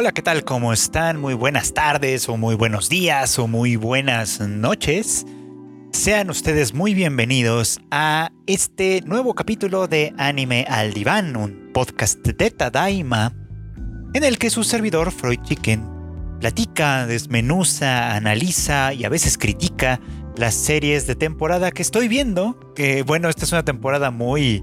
Hola, ¿qué tal? ¿Cómo están? Muy buenas tardes o muy buenos días o muy buenas noches. Sean ustedes muy bienvenidos a este nuevo capítulo de Anime al Diván, un podcast de Tadaima, en el que su servidor Freud Chicken platica, desmenuza, analiza y a veces critica las series de temporada que estoy viendo. Que bueno, esta es una temporada muy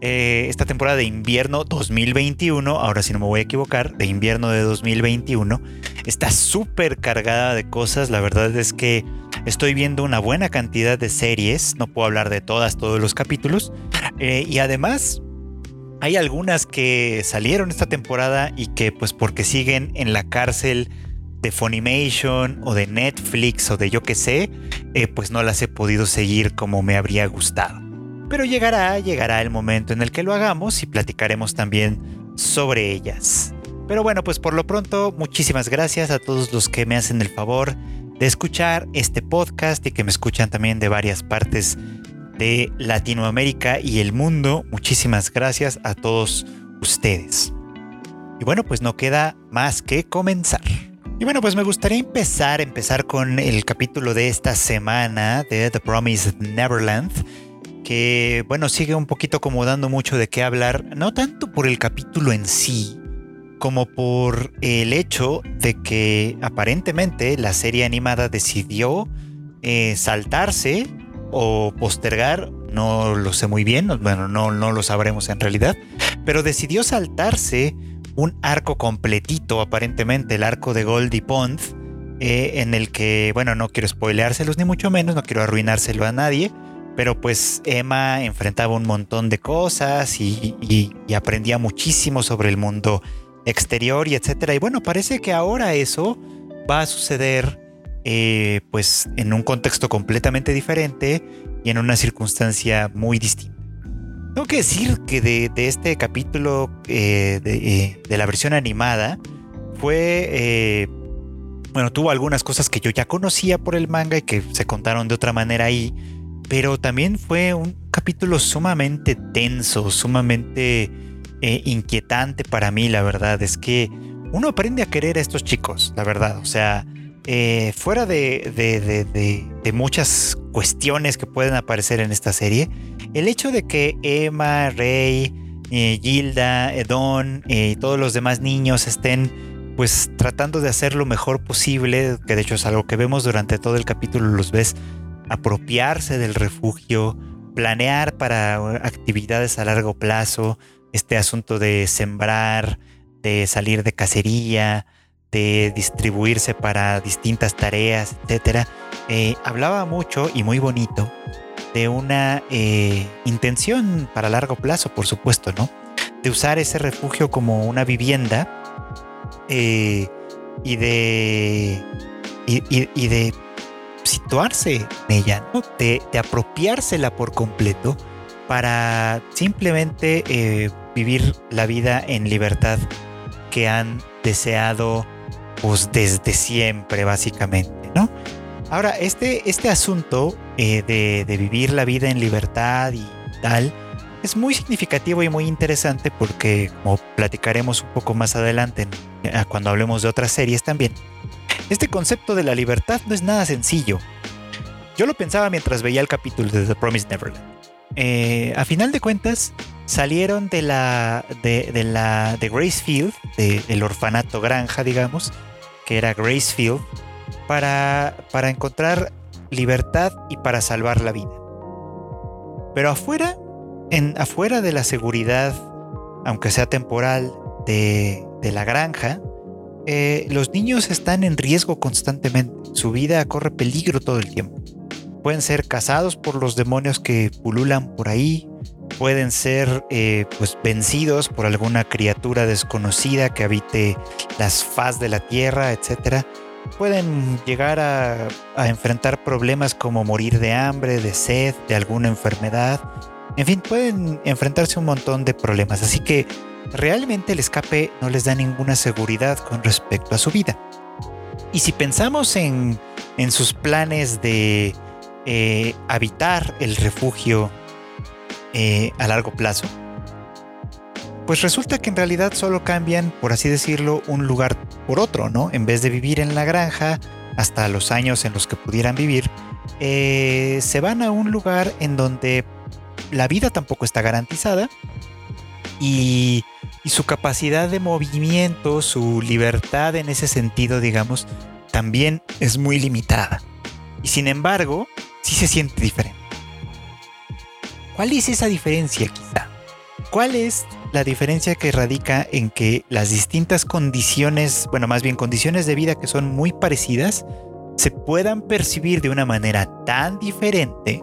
eh, esta temporada de invierno 2021, ahora si no me voy a equivocar, de invierno de 2021, está súper cargada de cosas. La verdad es que estoy viendo una buena cantidad de series, no puedo hablar de todas, todos los capítulos. Eh, y además, hay algunas que salieron esta temporada y que pues porque siguen en la cárcel de Funimation o de Netflix o de yo que sé, eh, pues no las he podido seguir como me habría gustado. Pero llegará, llegará el momento en el que lo hagamos y platicaremos también sobre ellas. Pero bueno, pues por lo pronto, muchísimas gracias a todos los que me hacen el favor de escuchar este podcast y que me escuchan también de varias partes de Latinoamérica y el mundo. Muchísimas gracias a todos ustedes. Y bueno, pues no queda más que comenzar. Y bueno, pues me gustaría empezar, empezar con el capítulo de esta semana de The Promised Neverland que, bueno, sigue un poquito como dando mucho de qué hablar, no tanto por el capítulo en sí, como por el hecho de que aparentemente la serie animada decidió eh, saltarse o postergar, no lo sé muy bien, bueno, no, lo sabremos en realidad, pero decidió saltarse un arco completito, aparentemente el arco de Goldie Pond, eh, en el que, bueno, no quiero spoileárselos ni mucho menos, no quiero arruinárselo a nadie, pero pues Emma enfrentaba un montón de cosas y, aprendía muchísimo sobre el mundo exterior y etcétera. Y bueno, parece que ahora eso va a suceder eh, pues en un contexto completamente diferente y en una circunstancia muy distinta. Tengo que decir que de, este capítulo eh, eh, de, la versión animada fue, bueno, tuvo algunas cosas que yo ya conocía por el manga y que se contaron de otra manera ahí pero también fue un capítulo sumamente tenso, sumamente eh, inquietante para mí, la verdad. Es que uno aprende a querer a estos chicos, la verdad. O sea, eh, fuera de, muchas cuestiones que pueden aparecer en esta serie, el hecho de que Emma, Rey, eh, Gilda, Edon y todos los demás niños estén pues tratando de hacer lo mejor posible, que de hecho es algo que vemos durante todo el capítulo, los ves apropiarse del refugio, planear para actividades a largo plazo, este asunto de sembrar, de salir de cacería, de distribuirse para distintas tareas, etc. Eh, hablaba mucho y muy bonito de una eh, intención para largo plazo, por supuesto, ¿no? De usar ese refugio como una vivienda eh, y de y de situarse en ella, de, apropiársela por completo para simplemente eh, vivir la vida en libertad que han deseado pues desde siempre básicamente, ¿no? Ahora, este, este asunto eh, de, vivir la vida en libertad y tal es muy significativo y muy interesante porque, como platicaremos un poco más adelante cuando hablemos de otras series también, este concepto de la libertad no es nada sencillo. Yo lo pensaba mientras veía el capítulo de The Promised Neverland. Eh, a final de cuentas, salieron de la de, la de Gracefield, del orfanato granja, digamos, que era Gracefield, para, para encontrar libertad y para salvar la vida. Pero afuera, en, afuera de la seguridad, aunque sea temporal, de, de la granja, eh, los niños están en riesgo constantemente. Su vida corre peligro todo el tiempo. Pueden ser cazados por los demonios que pululan por ahí. Pueden ser eh, pues vencidos por alguna criatura desconocida que habite las faz de la tierra, etc. Pueden llegar a, a enfrentar problemas como morir de hambre, de sed, de alguna enfermedad. En fin, pueden enfrentarse a un montón de problemas. Así que realmente el escape no les da ninguna seguridad con respecto a su vida. Y si pensamos en, sus planes de eh, habitar el refugio eh, a largo plazo, pues resulta que en realidad solo cambian, por así decirlo, un lugar por otro, ¿no? En vez de vivir en la granja hasta los años en los que pudieran vivir, eh, se van a un lugar en donde la vida tampoco está garantizada y, y su capacidad de movimiento, su libertad en ese sentido, digamos, también es muy limitada. Y sin embargo, sí se siente diferente. ¿Cuál es esa diferencia quizá? ¿Cuál es la diferencia que radica en que las distintas condiciones, bueno, más bien condiciones de vida que son muy parecidas, se puedan percibir de una manera tan diferente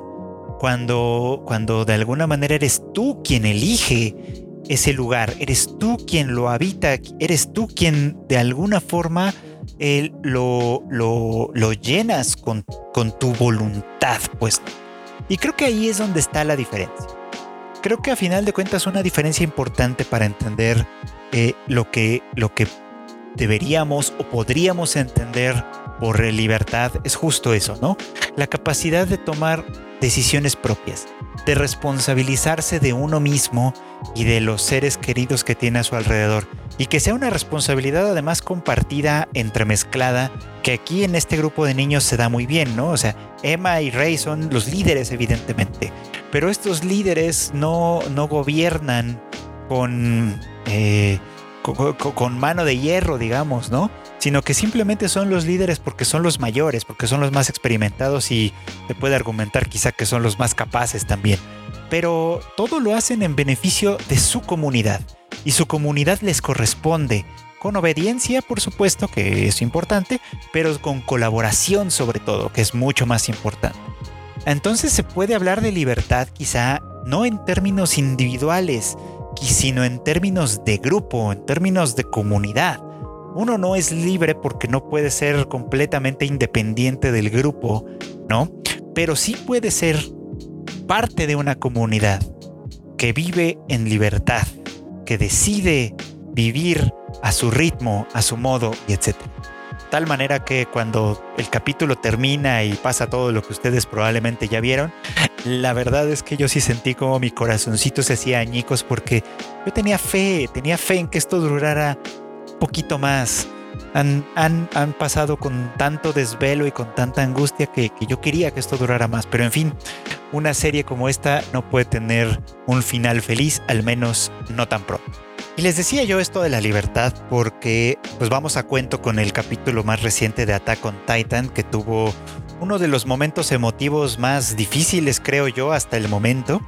cuando, cuando de alguna manera eres tú quien elige ese lugar, eres tú quien lo habita, eres tú quien de alguna forma lo, lo, lo, llenas con, con tu voluntad, pues. Y creo que ahí es donde está la diferencia creo que a final de cuentas una diferencia importante para entender eh, lo, que, lo que deberíamos o podríamos entender por libertad es justo eso, ¿no? La capacidad de tomar decisiones propias, de responsabilizarse de uno mismo y de los seres queridos que tiene a su alrededor. Y que sea una responsabilidad además compartida, entremezclada, que aquí en este grupo de niños se da muy bien, ¿no? O sea, Emma y Ray son los líderes, evidentemente. Pero estos líderes no, no gobiernan con, eh, con, mano de hierro, digamos, ¿no? Sino que simplemente son los líderes porque son los mayores, porque son los más experimentados y se puede argumentar quizá que son los más capaces también. Pero todo lo hacen en beneficio de su comunidad y su comunidad les corresponde con obediencia, por supuesto, que es importante, pero con colaboración sobre todo, que es mucho más importante. Entonces se puede hablar de libertad quizá no en términos individuales, sino en términos de grupo, en términos de comunidad. Uno no es libre porque no puede ser completamente independiente del grupo, ¿no? Pero sí puede ser parte de una comunidad que vive en libertad, que decide vivir a su ritmo, a su modo y etcétera tal manera que cuando el capítulo termina y pasa todo lo que ustedes probablemente ya vieron, la verdad es que yo sí sentí como mi corazoncito se hacía añicos porque yo tenía fe, tenía fe en que esto durara poquito más. Han, han, han, pasado con tanto desvelo y con tanta angustia que, que, yo quería que esto durara más. Pero en fin, una serie como esta no puede tener un final feliz, al menos no tan pronto. Y les decía yo esto de la libertad porque pues vamos a cuento con el capítulo más reciente de Attack on Titan que tuvo uno de los momentos emotivos más difíciles creo yo hasta el momento.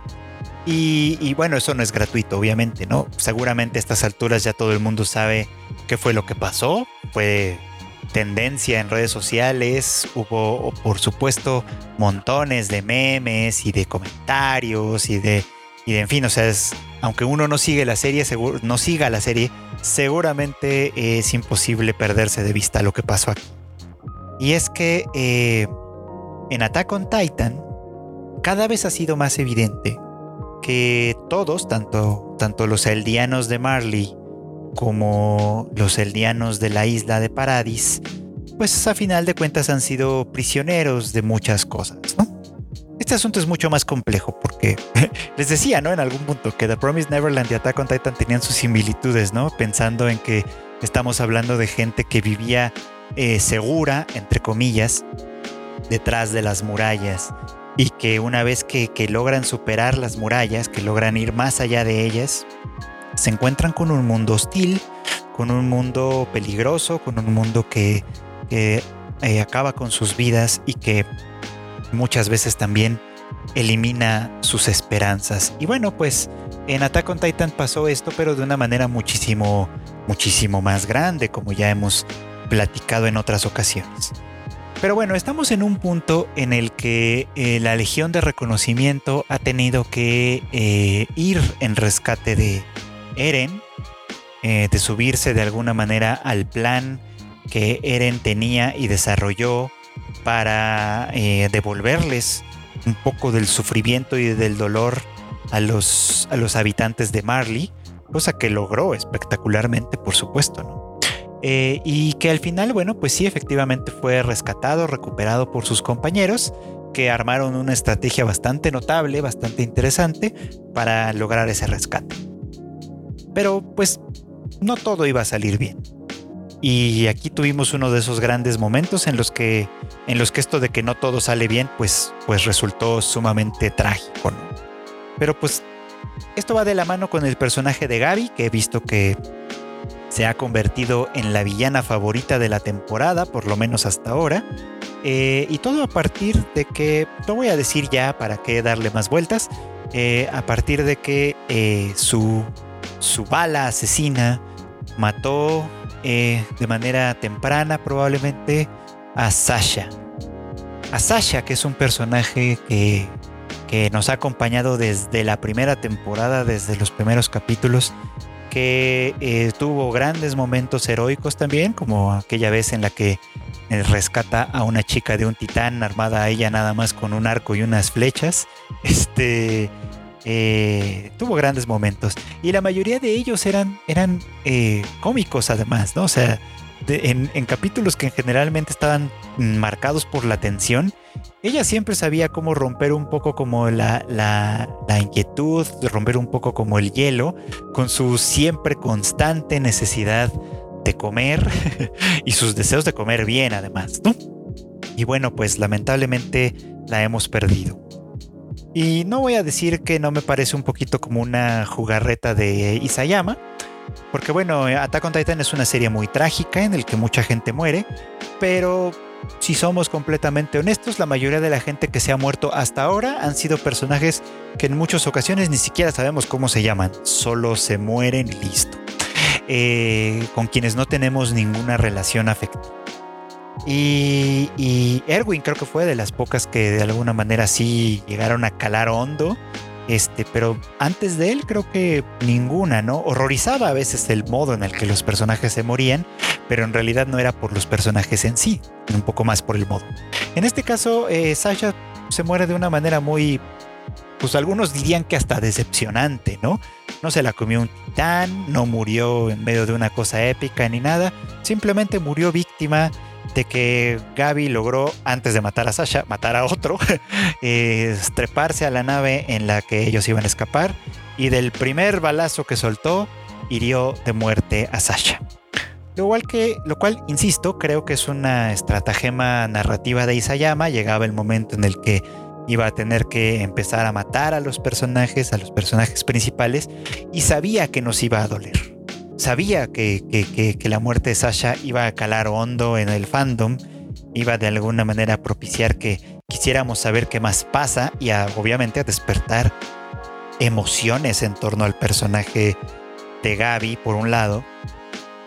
Y, bueno, eso no es gratuito, obviamente, ¿no? Seguramente a estas alturas ya todo el mundo sabe qué fue lo que pasó. Fue tendencia en redes sociales, hubo por supuesto montones de memes y de comentarios y de, y de en fin, o sea, es aunque uno no sigue la serie, no siga la serie, seguramente es imposible perderse de vista lo que pasó aquí. Y es que eh, en Attack on Titan cada vez ha sido más evidente que todos, tanto, tanto los eldianos de Marley como los eldianos de la isla de Paradis, pues a final de cuentas han sido prisioneros de muchas cosas, ¿no? Este asunto es mucho más complejo porque les decía, ¿no? En algún punto que The Promised Neverland y Attack on Titan tenían sus similitudes, ¿no? Pensando en que estamos hablando de gente que vivía eh, segura, entre comillas, detrás de las murallas y que una vez que, logran superar las murallas, que logran ir más allá de ellas, se encuentran con un mundo hostil, con un mundo peligroso, con un mundo que, eh, acaba con sus vidas y que muchas veces también elimina sus esperanzas. Y bueno, pues en Attack on Titan pasó esto, pero de una manera muchísimo, muchísimo más grande, como ya hemos platicado en otras ocasiones. Pero bueno, estamos en un punto en el que eh, la Legión de Reconocimiento ha tenido que eh, ir en rescate de Eren, eh, de subirse de alguna manera al plan que Eren tenía y desarrolló para eh, devolverles un poco del sufrimiento y del dolor a los, a los habitantes de Marley, cosa que logró espectacularmente, por supuesto, ¿no? Eh, y que al final, bueno, pues sí, efectivamente fue rescatado, recuperado por sus compañeros, que armaron una estrategia bastante notable, bastante interesante para lograr ese rescate. Pero pues no todo iba a salir bien. Y aquí tuvimos uno de esos grandes momentos en los que, en los que esto de que no todo sale bien, pues, pues resultó sumamente trágico. Pero pues esto va de la mano con el personaje de Gaby, que he visto que se ha convertido en la villana favorita de la temporada, por lo menos hasta ahora. Eh, y todo a partir de que, lo voy a decir ya para que darle más vueltas, eh, a partir de que eh, su, su bala asesina mató de manera temprana probablemente a Sasha. A Sasha, que es un personaje que, que nos ha acompañado desde la primera temporada, desde los primeros capítulos que eh, tuvo grandes momentos heroicos también, como aquella vez en la que eh, rescata a una chica de un titán armada a ella nada más con un arco y unas flechas. Este eh, tuvo grandes momentos y la mayoría de ellos eran, eran cómicos además, ¿no? O sea, en, en, capítulos que generalmente estaban marcados por la tensión, ella siempre sabía cómo romper un poco como la, la, la, inquietud, romper un poco como el hielo, con su siempre constante necesidad de comer y sus deseos de comer bien además, ¿no? Y bueno, pues lamentablemente la hemos perdido. Y no voy a decir que no me parece un poquito como una jugarreta de Isayama, porque bueno, Attack on Titan es una serie muy trágica en el que mucha gente muere, pero si somos completamente honestos, la mayoría de la gente que se ha muerto hasta ahora han sido personajes que en muchas ocasiones ni siquiera sabemos cómo se llaman, solo se mueren y listo. Eh, con quienes no tenemos ninguna relación afectiva. Y, y, Erwin creo que fue de las pocas que de alguna manera sí llegaron a calar hondo este, pero antes de él creo que ninguna, ¿no? Horrorizaba a veces el modo en el que los personajes se morían, pero en realidad no era por los personajes en sí, un poco más por el modo. En este caso, eh, Sasha se muere de una manera muy, pues algunos dirían que hasta decepcionante, ¿no? No se la comió un titán, no murió en medio de una cosa épica ni nada, simplemente murió víctima de que Gaby logró, antes de matar a Sasha, matar a otro, treparse a la nave en la que ellos iban a escapar y del primer balazo que soltó, hirió de muerte a Sasha. Lo cual, que, lo cual, insisto, creo que es una estratagema narrativa de Isayama. Llegaba el momento en el que iba a tener que empezar a matar a los personajes, a los personajes principales, y sabía que nos iba a doler sabía que, la muerte de Sasha iba a calar hondo en el fandom, iba de alguna manera a propiciar que quisiéramos saber qué más pasa y obviamente a despertar emociones en torno al personaje de Gaby, por un lado,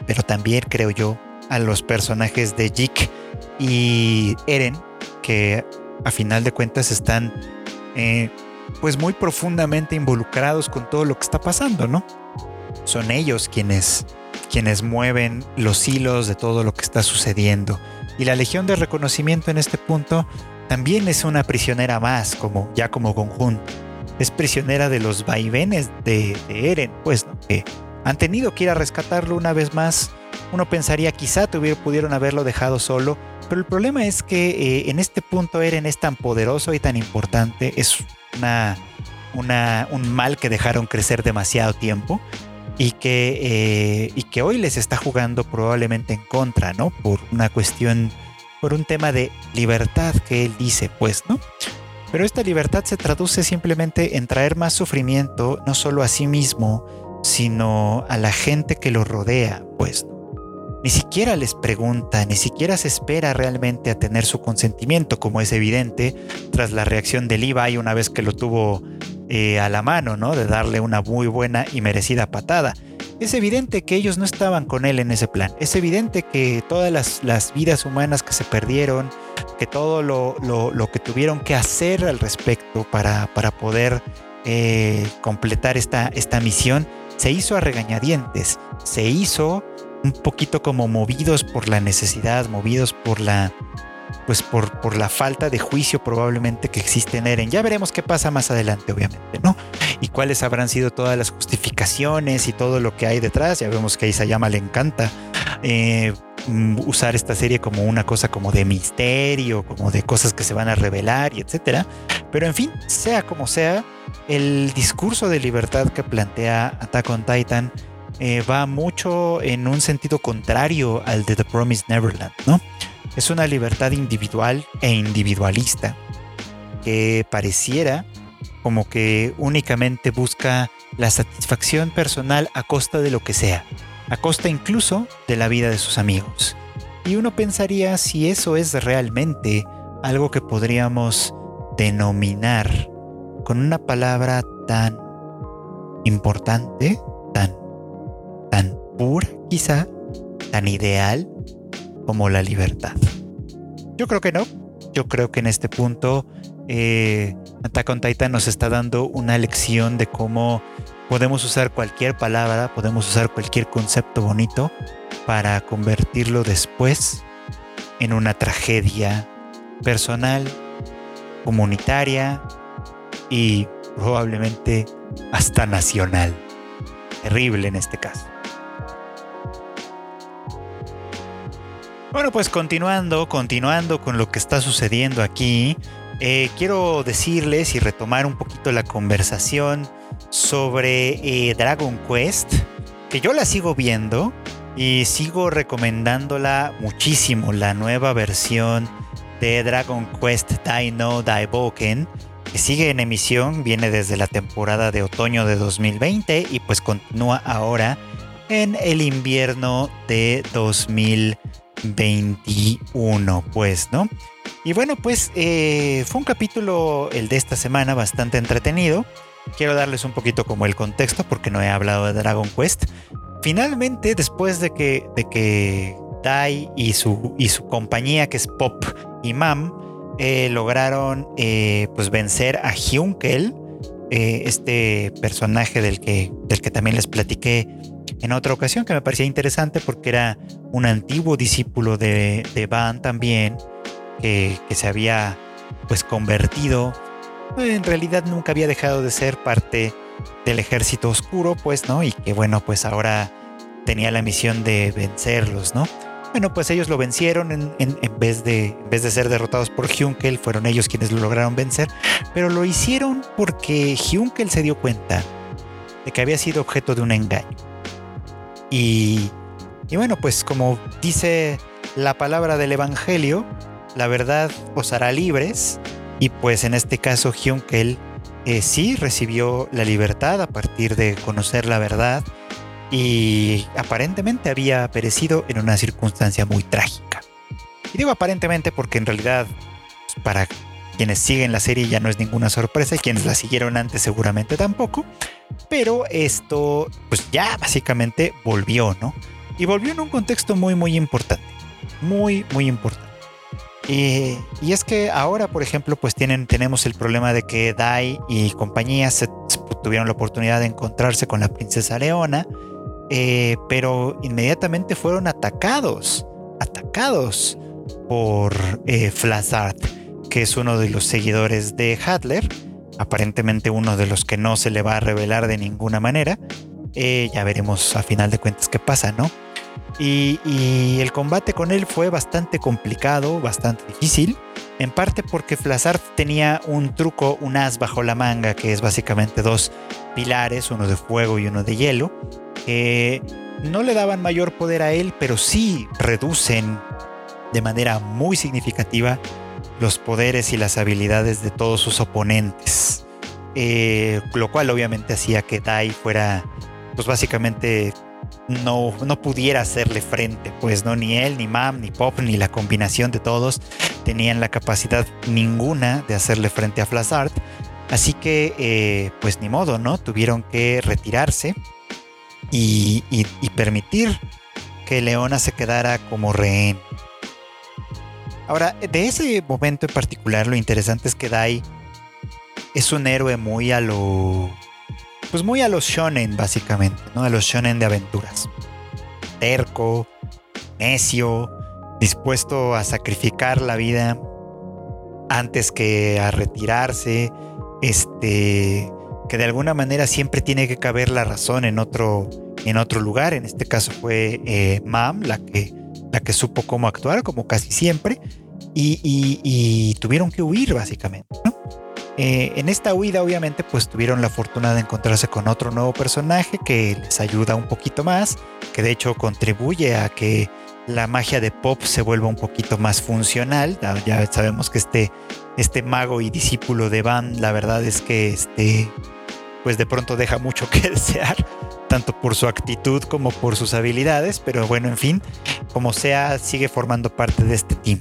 pero también creo yo a los personajes de Jik y Eren, que a final de cuentas están eh, pues muy profundamente involucrados con todo lo que está pasando, ¿no? Son ellos quienes, quienes mueven los hilos de todo lo que está sucediendo. Y la Legión de Reconocimiento en este punto también es una prisionera más, como ya como conjunto. Es prisionera de los vaivenes de, Eren, pues, que han tenido que ir a rescatarlo una vez más. Uno pensaría quizá pudieron haberlo dejado solo, pero el problema es que eh, en este punto Eren es tan poderoso y tan importante, es una, un mal que dejaron crecer demasiado tiempo, y que, eh, y que hoy les está jugando probablemente en contra, ¿no? Por una cuestión, por un tema de libertad que él dice, pues, ¿no? Pero esta libertad se traduce simplemente en traer más sufrimiento, no solo a sí mismo, sino a la gente que lo rodea, pues. Ni siquiera les pregunta, ni siquiera se espera realmente a tener su consentimiento, como es evidente tras la reacción de Levi una vez que lo tuvo eh, a la mano, ¿no? De darle una muy buena y merecida patada. Es evidente que ellos no estaban con él en ese plan. Es evidente que todas las, vidas humanas que se perdieron, que todo lo, que tuvieron que hacer al respecto para, para poder eh, completar esta, esta misión, se hizo a regañadientes. Se hizo un poquito como movidos por la necesidad, movidos por la, pues por, por la falta de juicio probablemente que existe en Eren. Ya veremos qué pasa más adelante, obviamente, ¿no? Y cuáles habrán sido todas las justificaciones y todo lo que hay detrás. Ya vemos que a Isayama le encanta eh, mm, usar esta serie como una cosa como de misterio, como de cosas que se van a revelar y etcétera. Pero en fin, sea como sea, el discurso de libertad que plantea Attack on Titan eh, va mucho en un sentido contrario al de The Promised Neverland, ¿no? Es una libertad individual e individualista que pareciera como que únicamente busca la satisfacción personal a costa de lo que sea, a costa incluso de la vida de sus amigos. Y uno pensaría si eso es realmente algo que podríamos denominar con una palabra tan importante, tan, tan pura quizá, tan ideal como la libertad. Yo creo que no. Yo creo que en este punto eh, Attack on Titan nos está dando una lección de cómo podemos usar cualquier palabra, podemos usar cualquier concepto bonito para convertirlo después en una tragedia personal, comunitaria y probablemente hasta nacional. Terrible en este caso. Bueno, pues continuando, continuando con lo que está sucediendo aquí, eh, quiero decirles y retomar un poquito la conversación sobre eh, Dragon Quest, que yo la sigo viendo y sigo recomendándola muchísimo, la nueva versión de Dragon Quest Dino Daiboken, que sigue en emisión, viene desde la temporada de otoño de 2020 y pues continúa ahora en el invierno de 2021, pues, ¿no? Y bueno, pues eh, fue un capítulo, el de esta semana, bastante entretenido. Quiero darles un poquito como el contexto porque no he hablado de Dragon Quest. Finalmente, después de que, de que Dai y su, y su compañía, que es Pop y Mam, eh, lograron eh, pues vencer a Hyunkel, este personaje del que, del que también les platiqué en otra ocasión, que me parecía interesante porque era un antiguo discípulo de, de Van también que, se había pues convertido, en realidad nunca había dejado de ser parte del ejército oscuro, pues, ¿no? Y que bueno, pues ahora tenía la misión de vencerlos, ¿no? Bueno, pues ellos lo vencieron en, vez, de, en vez de ser derrotados por Hyunkel, fueron ellos quienes lo lograron vencer, pero lo hicieron porque Hyunkel se dio cuenta de que había sido objeto de un engaño. Y, bueno, pues como dice la palabra del Evangelio, la verdad os hará libres. Y pues en este caso Hyunkel eh, sí recibió la libertad a partir de conocer la verdad y aparentemente había perecido en una circunstancia muy trágica. Y digo aparentemente porque en realidad pues, para quienes siguen la serie ya no es ninguna sorpresa y quienes la siguieron antes seguramente tampoco. Pero esto pues ya básicamente volvió, ¿no? Y volvió en un contexto muy muy importante. Muy muy importante. Y, es que ahora, por ejemplo, pues tienen, tenemos el problema de que Dai y compañía se, tuvieron la oportunidad de encontrarse con la princesa Leona, eh, pero inmediatamente fueron atacados, atacados por eh, Flazard, que es uno de los seguidores de Hadler, aparentemente uno de los que no se le va a revelar de ninguna manera. Eh, ya veremos a final de cuentas qué pasa, ¿no? Y, el combate con él fue bastante complicado, bastante difícil, en parte porque Flazard tenía un truco, un as bajo la manga, que es básicamente dos pilares, uno de fuego y uno de hielo, que no le daban mayor poder a él, pero sí reducen de manera muy significativa los poderes y las habilidades de todos sus oponentes. Eh, lo cual obviamente hacía que Dai fuera, pues básicamente no, no pudiera hacerle frente, pues no, ni él, ni Mam, ni Pop, ni la combinación de todos tenían la capacidad ninguna de hacerle frente a Flazard. Así que, eh, pues ni modo, ¿no? Tuvieron que retirarse y, permitir que Leona se quedara como rehén. Ahora, de ese momento en particular, lo interesante es que Dai es un héroe muy a lo pues muy a los shonen básicamente, ¿no? A los shonen de aventuras. Terco, necio, dispuesto a sacrificar la vida antes que a retirarse, este, que de alguna manera siempre tiene que caber la razón en otro, en otro lugar. En este caso fue eh, Mam la que, la que supo cómo actuar, como casi siempre, y, tuvieron que huir básicamente, eh, en esta huida obviamente pues tuvieron la fortuna de encontrarse con otro nuevo personaje que les ayuda un poquito más, que de hecho contribuye a que la magia de Pop se vuelva un poquito más funcional. Ya, sabemos que este, este mago y discípulo de Van, la verdad es que este, pues de pronto deja mucho que desear, tanto por su actitud como por sus habilidades, pero bueno, en fin, como sea, sigue formando parte de este team.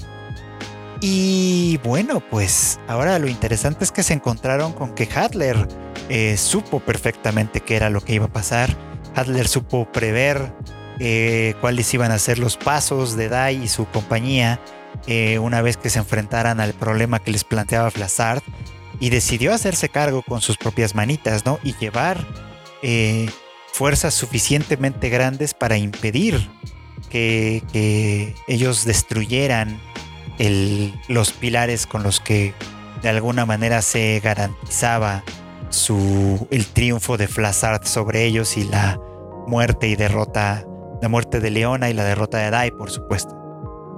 Y bueno, pues ahora lo interesante es que se encontraron con que Hadler eh, supo perfectamente qué era lo que iba a pasar. Hadler supo prever eh, cuáles iban a ser los pasos de Dai y su compañía eh, una vez que se enfrentaran al problema que les planteaba Flassard y decidió hacerse cargo con sus propias manitas, ¿no? Y llevar fuerzas suficientemente grandes para impedir que, ellos destruyeran los pilares con los que de alguna manera se garantizaba su, el triunfo de Flassard sobre ellos y la muerte y derrota, la muerte de Leona y la derrota de Dai, por supuesto.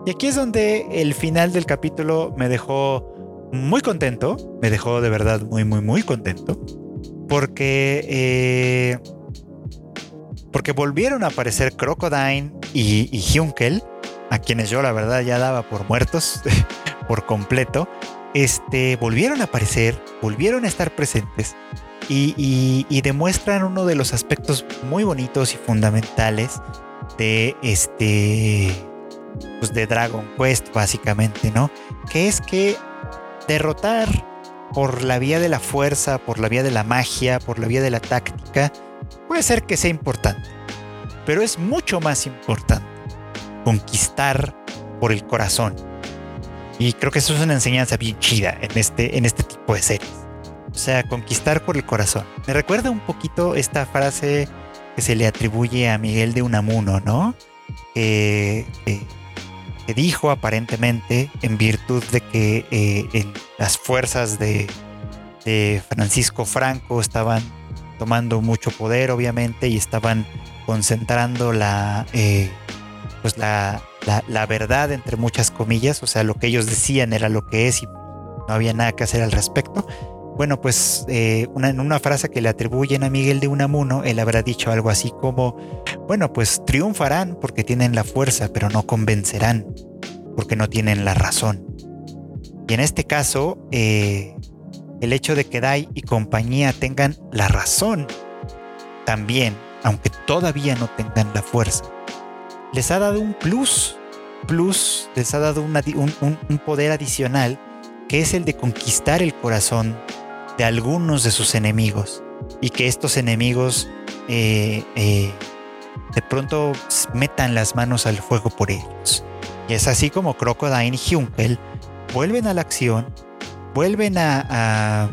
Y aquí es donde el final del capítulo me dejó muy contento, me dejó de verdad muy, muy, muy contento, porque, eh, porque volvieron a aparecer Crocodile y, y Hunkel a quienes yo la verdad ya daba por muertos por completo, este, volvieron a aparecer, volvieron a estar presentes y, demuestran uno de los aspectos muy bonitos y fundamentales de este, pues de Dragon Quest básicamente, ¿no? Que es que derrotar por la vía de la fuerza, por la vía de la magia, por la vía de la táctica, puede ser que sea importante, pero es mucho más importante conquistar por el corazón. Y creo que eso es una enseñanza bien chida en este, en este tipo de series. O sea, conquistar por el corazón. Me recuerda un poquito esta frase que se le atribuye a Miguel de Unamuno, ¿no? que dijo aparentemente en virtud de que eh, las fuerzas de, de, Francisco Franco estaban tomando mucho poder, obviamente, y estaban concentrando la, eh, pues la, la, verdad entre muchas comillas, o sea, lo que ellos decían era lo que es y no había nada que hacer al respecto. Bueno, pues eh, una, en una frase que le atribuyen a Miguel de Unamuno, él habrá dicho algo así como, bueno, pues triunfarán porque tienen la fuerza, pero no convencerán porque no tienen la razón. Y en este caso, eh, el hecho de que Dai y compañía tengan la razón también, aunque todavía no tengan la fuerza, les ha dado un plus, plus, les ha dado un, poder adicional que es el de conquistar el corazón de algunos de sus enemigos y que estos enemigos eh, eh, de pronto metan las manos al fuego por ellos. Y es así como Crocodile y Hunkel vuelven a la acción, vuelven a,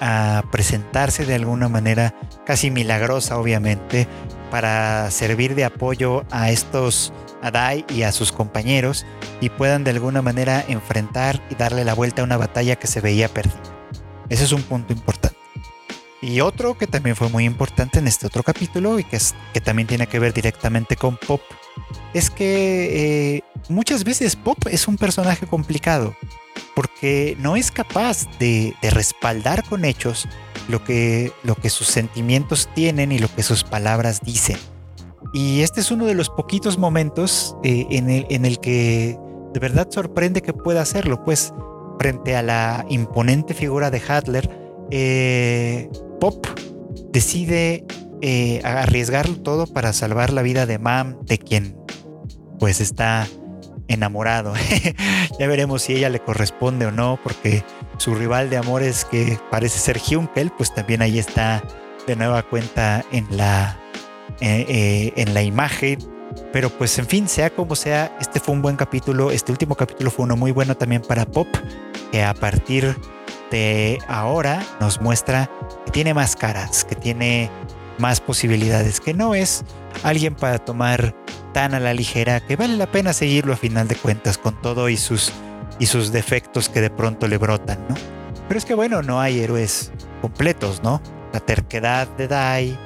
a presentarse de alguna manera casi milagrosa, obviamente, para servir de apoyo a estos a Dai y a sus compañeros y puedan de alguna manera enfrentar y darle la vuelta a una batalla que se veía perdida. Ese es un punto importante. Y otro que también fue muy importante en este otro capítulo y que, es, que también tiene que ver directamente con Pop, es que eh, muchas veces Pop es un personaje complicado porque no es capaz de, respaldar con hechos lo que, lo que sus sentimientos tienen y lo que sus palabras dicen. Y este es uno de los poquitos momentos eh, en, el, en el que de verdad sorprende que pueda hacerlo, pues frente a la imponente figura de Hadler, eh, Pop decide eh, arriesgarlo todo para salvar la vida de Mam, de quien pues está enamorado. ya veremos si ella le corresponde o no, porque su rival de amores que parece ser Hunkel, pues también ahí está de nueva cuenta en la, eh, eh, en la imagen. Pero pues en fin, sea como sea, este fue un buen capítulo. Este último capítulo fue uno muy bueno también para Pop, que a partir ahora nos muestra que tiene más caras, que tiene más posibilidades, que no es alguien para tomar tan a la ligera que vale la pena seguirlo a final de cuentas con todo y sus, y sus defectos que de pronto le brotan, ¿no? Pero es que bueno, no hay héroes completos, ¿no? La terquedad de Dai,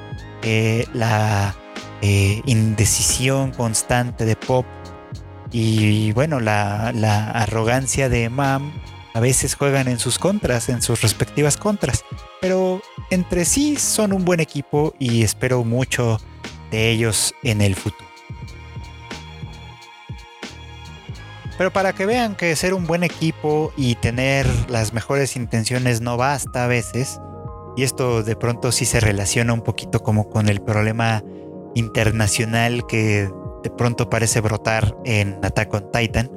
eh, la eh, indecisión constante de Pop y bueno, la arrogancia de Mam, a veces juegan en sus contras, en sus respectivas contras, pero entre sí son un buen equipo y espero mucho de ellos en el futuro. Pero para que vean que ser un buen equipo y tener las mejores intenciones no basta a veces, y esto de pronto sí se relaciona un poquito como con el problema internacional que de pronto parece brotar en Attack on Titan,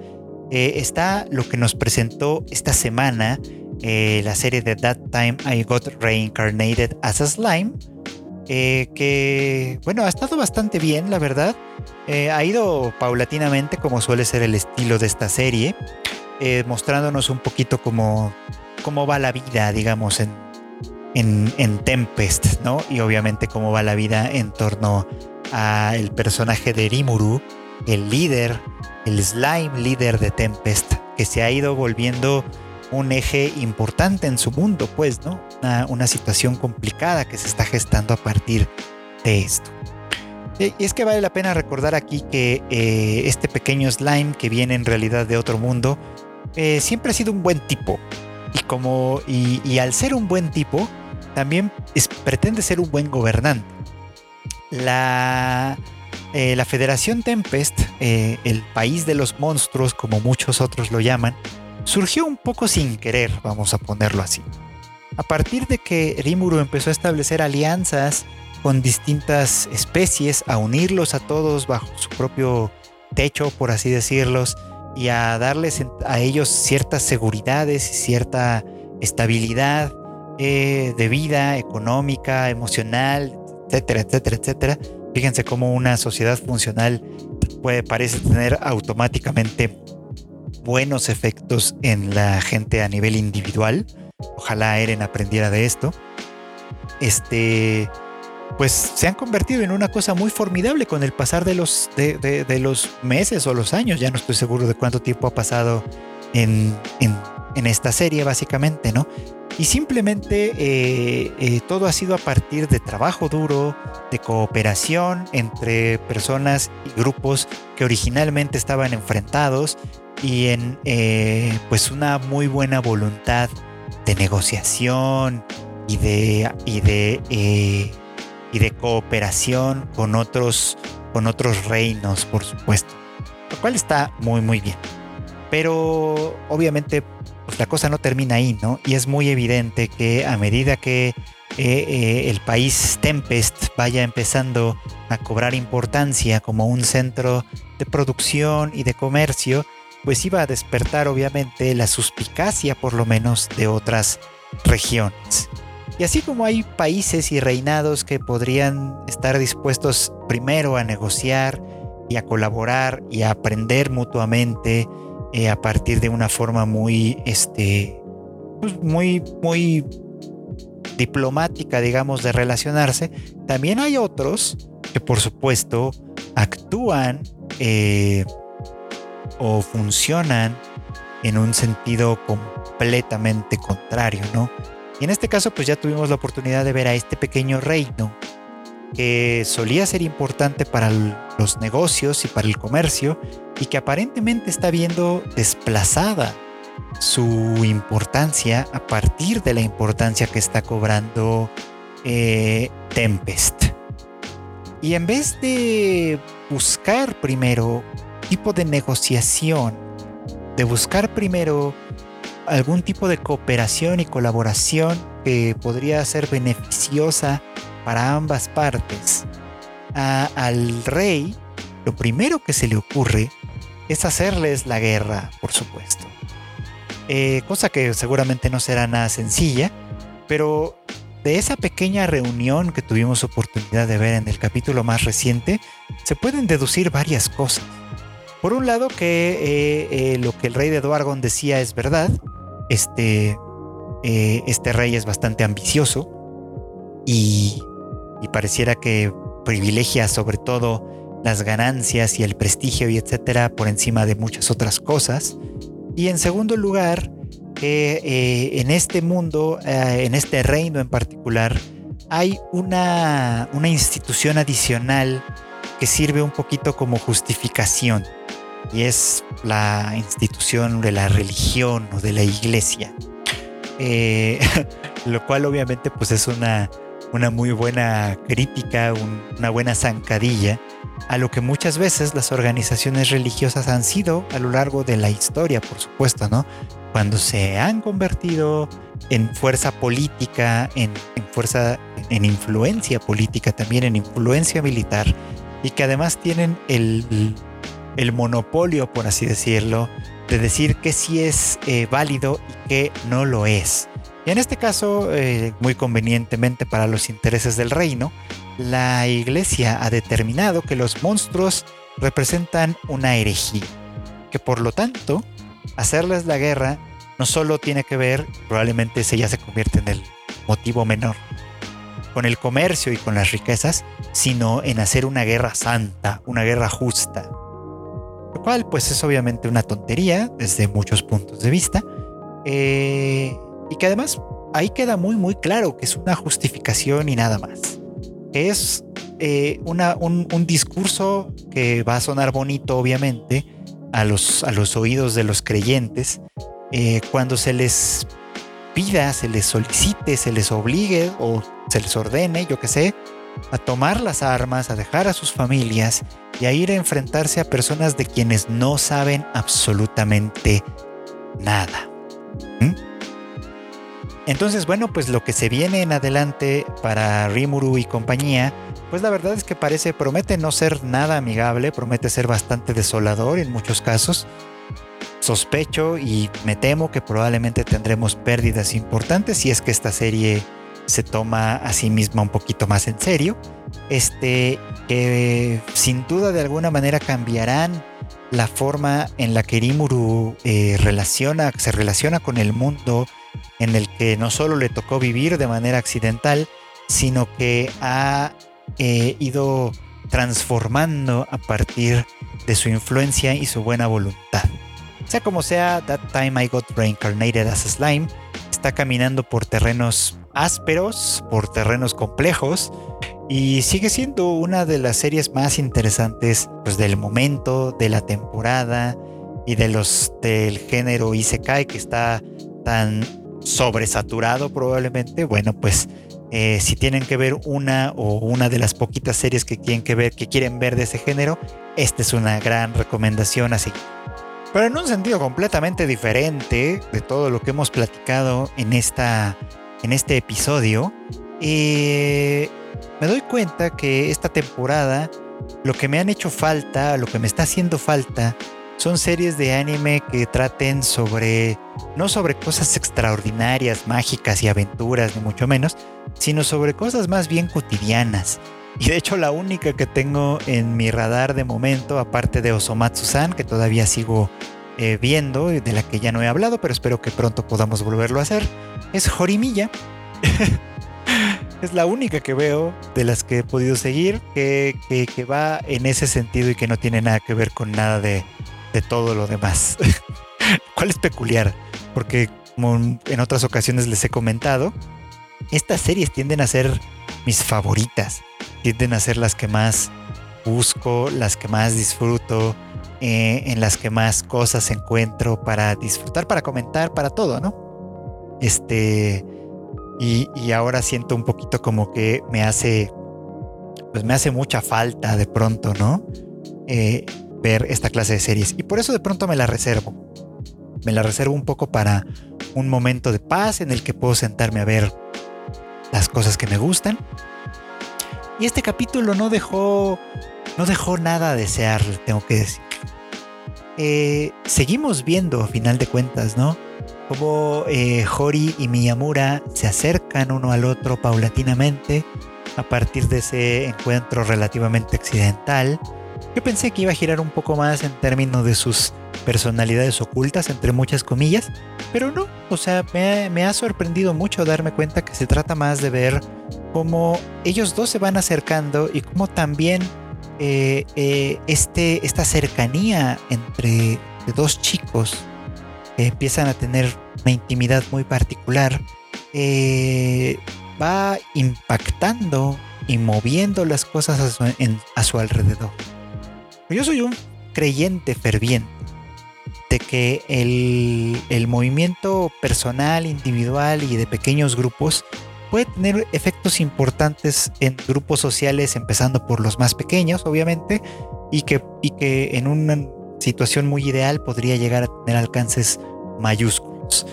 eh, está lo que nos presentó esta semana eh, la serie de That Time I Got Reincarnated as a Slime, eh, que bueno, ha estado bastante bien, la verdad. ha ido paulatinamente, como suele ser el estilo de esta serie, mostrándonos un poquito cómo, cómo va la vida, digamos, en, en, en, Tempest, ¿no? Y obviamente cómo va la vida en torno al personaje de Rimuru, el líder el slime líder de Tempest, que se ha ido volviendo un eje importante en su mundo, pues, ¿no? Una, situación complicada que se está gestando a partir de esto. Y es que vale la pena recordar aquí que eh, este pequeño slime que viene en realidad de otro mundo, eh, siempre ha sido un buen tipo. Y como. Y, al ser un buen tipo, también pretende ser un buen gobernante. La eh, la Federación Tempest, eh, el país de los monstruos, como muchos otros lo llaman, surgió un poco sin querer, vamos a ponerlo así. A partir de que Rimuru empezó a establecer alianzas con distintas especies, a unirlos a todos bajo su propio techo, por así decirlos, y a darles a ellos ciertas seguridades y cierta estabilidad eh, de vida económica, emocional, etcétera, etcétera, etcétera, Fíjense cómo una sociedad funcional puede, parece tener automáticamente buenos efectos en la gente a nivel individual. Ojalá Eren aprendiera de esto. Este, pues se han convertido en una cosa muy formidable con el pasar de los, de, los meses o los años. Ya no estoy seguro de cuánto tiempo ha pasado en, en esta serie, básicamente, ¿no? Y simplemente eh, eh, todo ha sido a partir de trabajo duro, de cooperación entre personas y grupos que originalmente estaban enfrentados y en eh, pues una muy buena voluntad de negociación y de, y de, y de cooperación con otros, con otros reinos, por supuesto. Lo cual está muy, muy bien. Pero obviamente pues la cosa no termina ahí, ¿no? Y es muy evidente que a medida que eh, eh, el país Tempest vaya empezando a cobrar importancia como un centro de producción y de comercio, pues iba a despertar obviamente la suspicacia por lo menos de otras regiones. Y así como hay países y reinados que podrían estar dispuestos primero a negociar y a colaborar y a aprender mutuamente eh, a partir de una forma muy, este, pues, muy, muy diplomática, digamos, de relacionarse. También hay otros que, por supuesto, actúan eh, o funcionan en un sentido completamente contrario, ¿no? Y en este caso, pues ya tuvimos la oportunidad de ver a este pequeño reino que solía ser importante para los negocios y para el comercio y que aparentemente está viendo desplazada su importancia a partir de la importancia que está cobrando eh, Tempest. Y en vez de buscar primero tipo de negociación, de buscar primero algún tipo de cooperación y colaboración que podría ser beneficiosa para ambas partes, al rey lo primero que se le ocurre es hacerles la guerra, por supuesto. Eh, cosa que seguramente no será nada sencilla, pero de esa pequeña reunión que tuvimos oportunidad de ver en el capítulo más reciente, se pueden deducir varias cosas. Por un lado, que eh, eh, lo que el rey de Duargon decía es verdad. Este, este rey es bastante ambicioso y, y pareciera que privilegia sobre todo las ganancias y el prestigio y etcétera por encima de muchas otras cosas. Y en segundo lugar, eh, en este mundo, eh, en este reino en particular, hay una, una institución adicional que sirve un poquito como justificación. y es la institución de la religión o de la iglesia. Eh, lo cual obviamente pues es una, una muy buena crítica, una buena zancadilla a lo que muchas veces las organizaciones religiosas han sido a lo largo de la historia, por supuesto, ¿no? Cuando se han convertido en fuerza política, en, fuerza, en influencia política, también en influencia militar, y que además tienen el, el monopolio, por así decirlo, de decir que sí es eh, válido y que no lo es. Y en este caso, eh, muy convenientemente para los intereses del reino, la iglesia ha determinado que los monstruos representan una herejía, que por lo tanto, hacerles la guerra no solo tiene que ver, probablemente ese ya se convierte en el motivo menor, con el comercio y con las riquezas, sino en hacer una guerra santa, una guerra justa. Lo cual pues es obviamente una tontería desde muchos puntos de vista. Eh, y que además ahí queda muy muy claro que es una justificación y nada más. Es eh, una, un, discurso que va a sonar bonito obviamente a los, a los oídos de los creyentes eh, cuando se les pida, se les solicite, se les obligue o se les ordene, yo qué sé, a tomar las armas, a dejar a sus familias y a ir a enfrentarse a personas de quienes no saben absolutamente nada. ¿Mm? Entonces, bueno, pues lo que se viene en adelante para Rimuru y compañía, pues la verdad es que parece, promete no ser nada amigable, promete ser bastante desolador en muchos casos. Sospecho y me temo que probablemente tendremos pérdidas importantes si es que esta serie se toma a sí misma un poquito más en serio. Este, que sin duda de alguna manera cambiarán la forma en la que Rimuru eh, relaciona, se relaciona con el mundo en el que no solo le tocó vivir de manera accidental, sino que ha eh, ido transformando a partir de su influencia y su buena voluntad. Sea como sea, That Time I Got Reincarnated as a Slime está caminando por terrenos ásperos, por terrenos complejos, y sigue siendo una de las series más interesantes pues, del momento, de la temporada y de los del género Isekai que está tan sobresaturado probablemente, bueno, pues eh, si tienen que ver una o una de las poquitas series que quieren que ver, que quieren ver de ese género, esta es una gran recomendación así. Pero en un sentido completamente diferente de todo lo que hemos platicado en, esta, en este episodio, eh, me doy cuenta que esta temporada lo que me han hecho falta, lo que me está haciendo falta, son series de anime que traten sobre, no sobre cosas extraordinarias, mágicas y aventuras, ni mucho menos, sino sobre cosas más bien cotidianas. Y de hecho la única que tengo en mi radar de momento, aparte de Osomatsu-san, que todavía sigo eh, viendo, y de la que ya no he hablado, pero espero que pronto podamos volverlo a hacer, es Jorimilla. es la única que veo de las que he podido seguir que, que, va en ese sentido y que no tiene nada que ver con nada de, de todo lo demás. ¿Cuál es peculiar? Porque como en otras ocasiones les he comentado, estas series tienden a ser mis favoritas, tienden a ser las que más busco, las que más disfruto, eh, en las que más cosas encuentro para disfrutar, para comentar, para todo, ¿no? Este, y, y ahora siento un poquito como que me hace, pues me hace mucha falta de pronto, ¿no? Eh, ver esta clase de series. Y por eso de pronto me la reservo. Me la reservo un poco para un momento de paz en el que puedo sentarme a ver las cosas que me gustan. Y este capítulo no dejó, no dejó nada a desear, tengo que decir. Eh, seguimos viendo, a final de cuentas, ¿no? Como eh, Hori y Miyamura se acercan uno al otro paulatinamente a partir de ese encuentro relativamente accidental yo pensé que iba a girar un poco más en términos de sus personalidades ocultas, entre muchas comillas, pero no, o sea, me, ha sorprendido mucho darme cuenta que se trata más de ver cómo ellos dos se van acercando y cómo también eh, eh, este, esta cercanía entre dos chicos que empiezan a tener una intimidad muy particular eh, va impactando y moviendo las cosas a su alrededor. Yo soy un creyente ferviente de que el, el, movimiento personal, individual y de pequeños grupos puede tener efectos importantes en grupos sociales, empezando por los más pequeños, obviamente, y que, y que en una situación muy ideal podría llegar a tener alcances mayúsculos.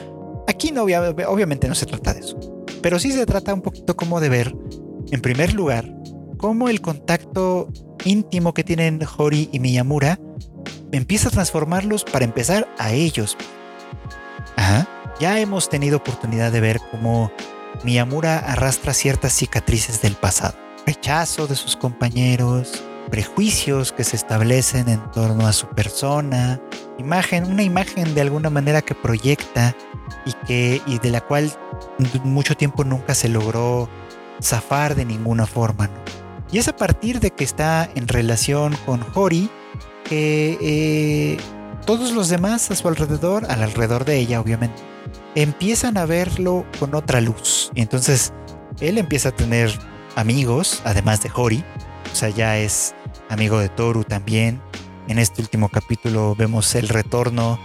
Aquí no, obviamente no se trata de eso, pero sí se trata un poquito como de ver, en primer lugar, cómo el contacto íntimo que tienen Hori y Miyamura empieza a transformarlos para empezar a ellos. Ya hemos tenido oportunidad de ver cómo Miyamura arrastra ciertas cicatrices del pasado, rechazo de sus compañeros, prejuicios que se establecen en torno a su persona, imagen, una imagen de alguna manera que proyecta y que y de la cual mucho tiempo nunca se logró zafar de ninguna forma. Y es a partir de que está en relación con Hori que eh, todos los demás a su alrededor, al alrededor de ella obviamente, empiezan a verlo con otra luz. Y entonces él empieza a tener amigos, además de Hori, o sea, ya es amigo de Toru también. En este último capítulo vemos el retorno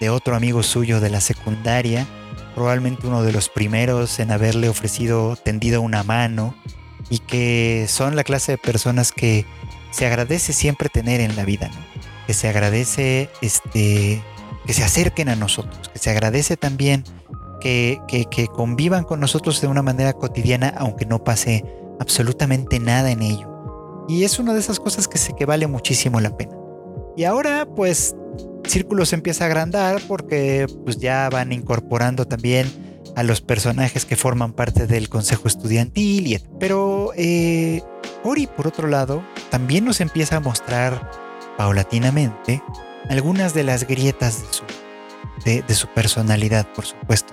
de otro amigo suyo de la secundaria, probablemente uno de los primeros en haberle ofrecido tendido una mano y que son la clase de personas que se agradece siempre tener en la vida, que se agradece este, que se acerquen a nosotros, que se agradece también que, que convivan con nosotros de una manera cotidiana, aunque no pase absolutamente nada en ello. Y es una de esas cosas que, sé que vale muchísimo la pena. Y ahora pues Círculo se empieza a agrandar porque pues ya van incorporando también a los personajes que forman parte del consejo estudiantil. Y, pero eh, Ori, por otro lado, también nos empieza a mostrar paulatinamente algunas de las grietas de su, de su personalidad, por supuesto.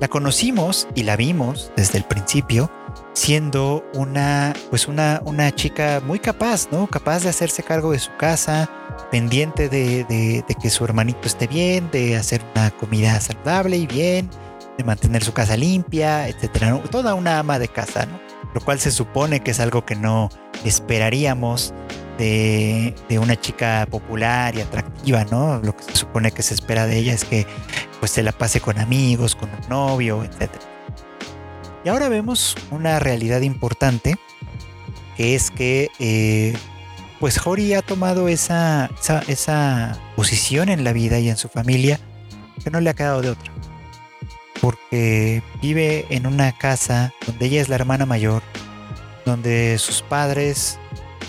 La conocimos y la vimos desde el principio siendo una, pues una, una chica muy capaz, ¿no? Capaz de hacerse cargo de su casa, pendiente de, de, que su hermanito esté bien, de hacer una comida saludable y bien, de mantener su casa limpia, etcétera. Toda una ama de casa, ¿no? Lo cual se supone que es algo que no esperaríamos de, de, una chica popular y atractiva, ¿no? Lo que se supone que se espera de ella es que pues se la pase con amigos, con un novio, etcétera. Y ahora vemos una realidad importante, que es que eh, pues Hori ha tomado esa, esa, posición en la vida y en su familia que no le ha quedado de otra. Porque vive en una casa donde ella es la hermana mayor, donde sus padres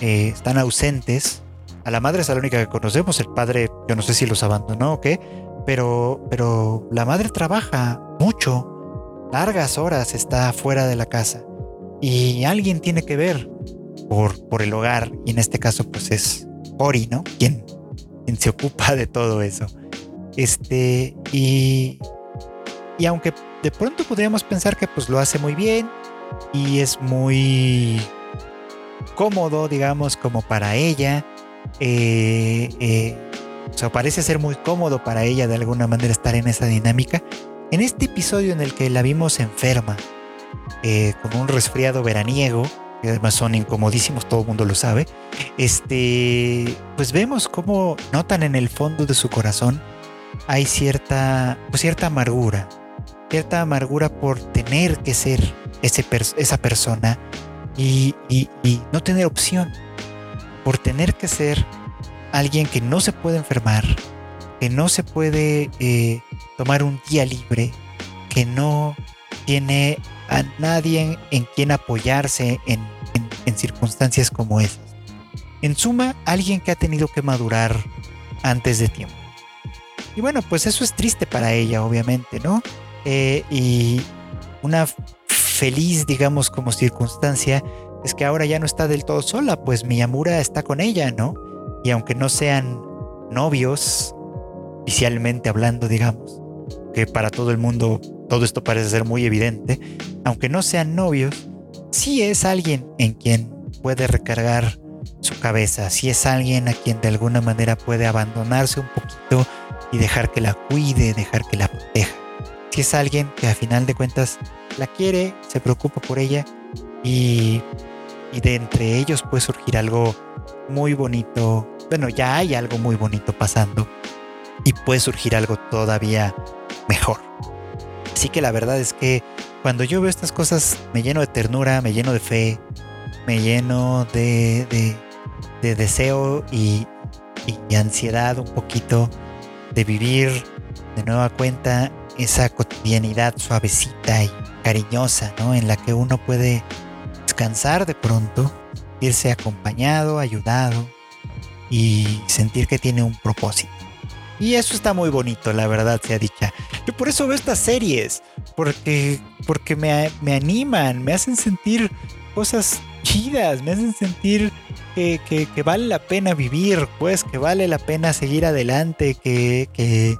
eh, están ausentes. A la madre es la única que conocemos, el padre yo no sé si los abandonó o qué, pero, pero la madre trabaja mucho largas horas está fuera de la casa y alguien tiene que ver por, por el hogar y en este caso pues es Ori, ¿no? Quien, quien se ocupa de todo eso. Este, y, y aunque de pronto podríamos pensar que pues lo hace muy bien y es muy cómodo, digamos, como para ella, eh, eh, o sea, parece ser muy cómodo para ella de alguna manera estar en esa dinámica, en este episodio en el que la vimos enferma, eh, con un resfriado veraniego, que además son incomodísimos, todo el mundo lo sabe, este, pues vemos cómo notan en el fondo de su corazón hay cierta, pues cierta amargura, cierta amargura por tener que ser ese esa persona y, y no tener opción, por tener que ser alguien que no se puede enfermar, que no se puede eh, tomar un día libre, que no tiene a nadie en quien apoyarse en, circunstancias como esas. En suma, alguien que ha tenido que madurar antes de tiempo. Y bueno, pues eso es triste para ella, obviamente, ¿no? Eh, y una feliz, digamos, como circunstancia es que ahora ya no está del todo sola, pues Miyamura está con ella, ¿no? Y aunque no sean novios, oficialmente hablando, digamos, que para todo el mundo todo esto parece ser muy evidente, aunque no sean novios, sí es alguien en quien puede recargar su cabeza, sí es alguien a quien de alguna manera puede abandonarse un poquito y dejar que la cuide, dejar que la proteja. Si es alguien que a final de cuentas la quiere, se preocupa por ella y, y de entre ellos puede surgir algo muy bonito bueno, ya hay algo muy bonito pasando y puede surgir algo todavía mejor. Así que la verdad es que cuando yo veo estas cosas me lleno de ternura, me lleno de fe, me lleno de, de, deseo y, y ansiedad un poquito de vivir de nueva cuenta esa cotidianidad suavecita y cariñosa, ¿no? En la que uno puede descansar de pronto, irse acompañado, ayudado y sentir que tiene un propósito. Y eso está muy bonito, la verdad sea dicha. Yo por eso veo estas series, porque, porque me, me animan, me hacen sentir cosas chidas, me hacen sentir que, que, vale la pena vivir, pues que vale la pena seguir adelante, que, que,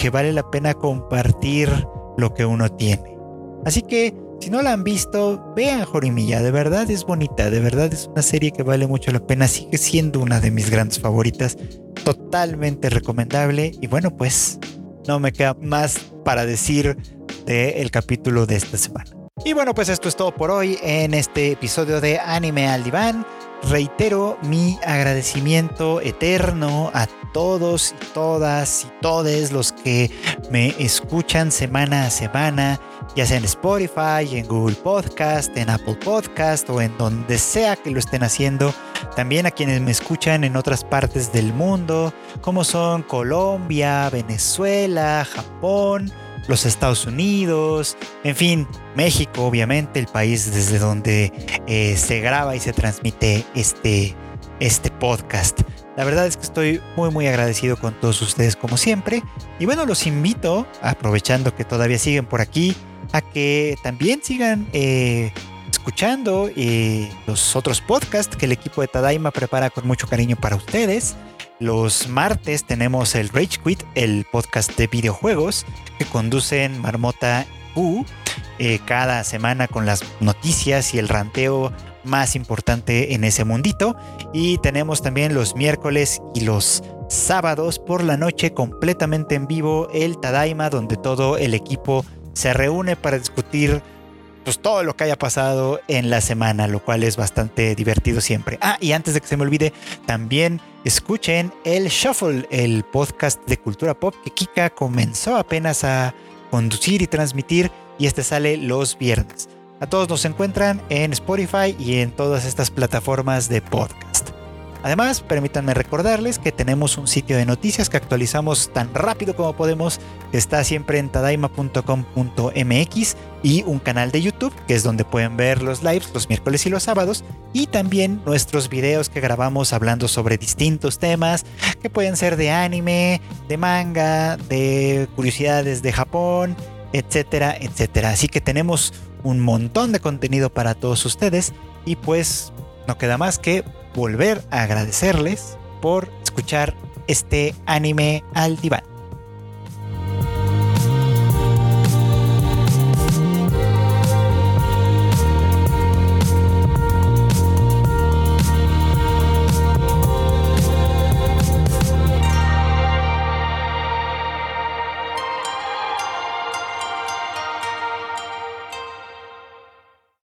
que vale la pena compartir lo que uno tiene. Así que si no la han visto, vean Jorimilla, de verdad es bonita, de verdad es una serie que vale mucho la pena, sigue siendo una de mis grandes favoritas, totalmente recomendable y bueno pues no me queda más para decir del capítulo de esta semana. Y bueno pues esto es todo por hoy en este episodio de Anime al Diván. Reitero mi agradecimiento eterno a todos y todas y todes los que me escuchan semana a semana, ya sea en Spotify, en Google Podcast, en Apple Podcast o en donde sea que lo estén haciendo. También a quienes me escuchan en otras partes del mundo, como son Colombia, Venezuela, Japón, los Estados Unidos, en fin, México, obviamente, el país desde donde eh, se graba y se transmite este, este podcast. La verdad es que estoy muy muy agradecido con todos ustedes como siempre. Y bueno, los invito, aprovechando que todavía siguen por aquí, a que también sigan eh, escuchando eh, los otros podcasts que el equipo de Tadaima prepara con mucho cariño para ustedes. Los martes tenemos el Rage Quit, el podcast de videojuegos que conducen Marmota U eh, cada semana con las noticias y el ranteo más importante en ese mundito. Y tenemos también los miércoles y los sábados por la noche completamente en vivo el Tadaima, donde todo el equipo se reúne para discutir pues todo lo que haya pasado en la semana, lo cual es bastante divertido siempre. Ah, y antes de que se me olvide, también escuchen el Shuffle, el podcast de cultura pop que Kika comenzó apenas a conducir y transmitir y este sale los viernes. A todos nos encuentran en Spotify y en todas estas plataformas de podcast. Además, permítanme recordarles que tenemos un sitio de noticias que actualizamos tan rápido como podemos. Está siempre en tadaima.com.mx y un canal de YouTube que es donde pueden ver los lives los miércoles y los sábados y también nuestros videos que grabamos hablando sobre distintos temas que pueden ser de anime, de manga, de curiosidades de Japón, etcétera, etcétera. Así que tenemos un montón de contenido para todos ustedes y pues no queda más que volver a agradecerles por escuchar este anime al diván.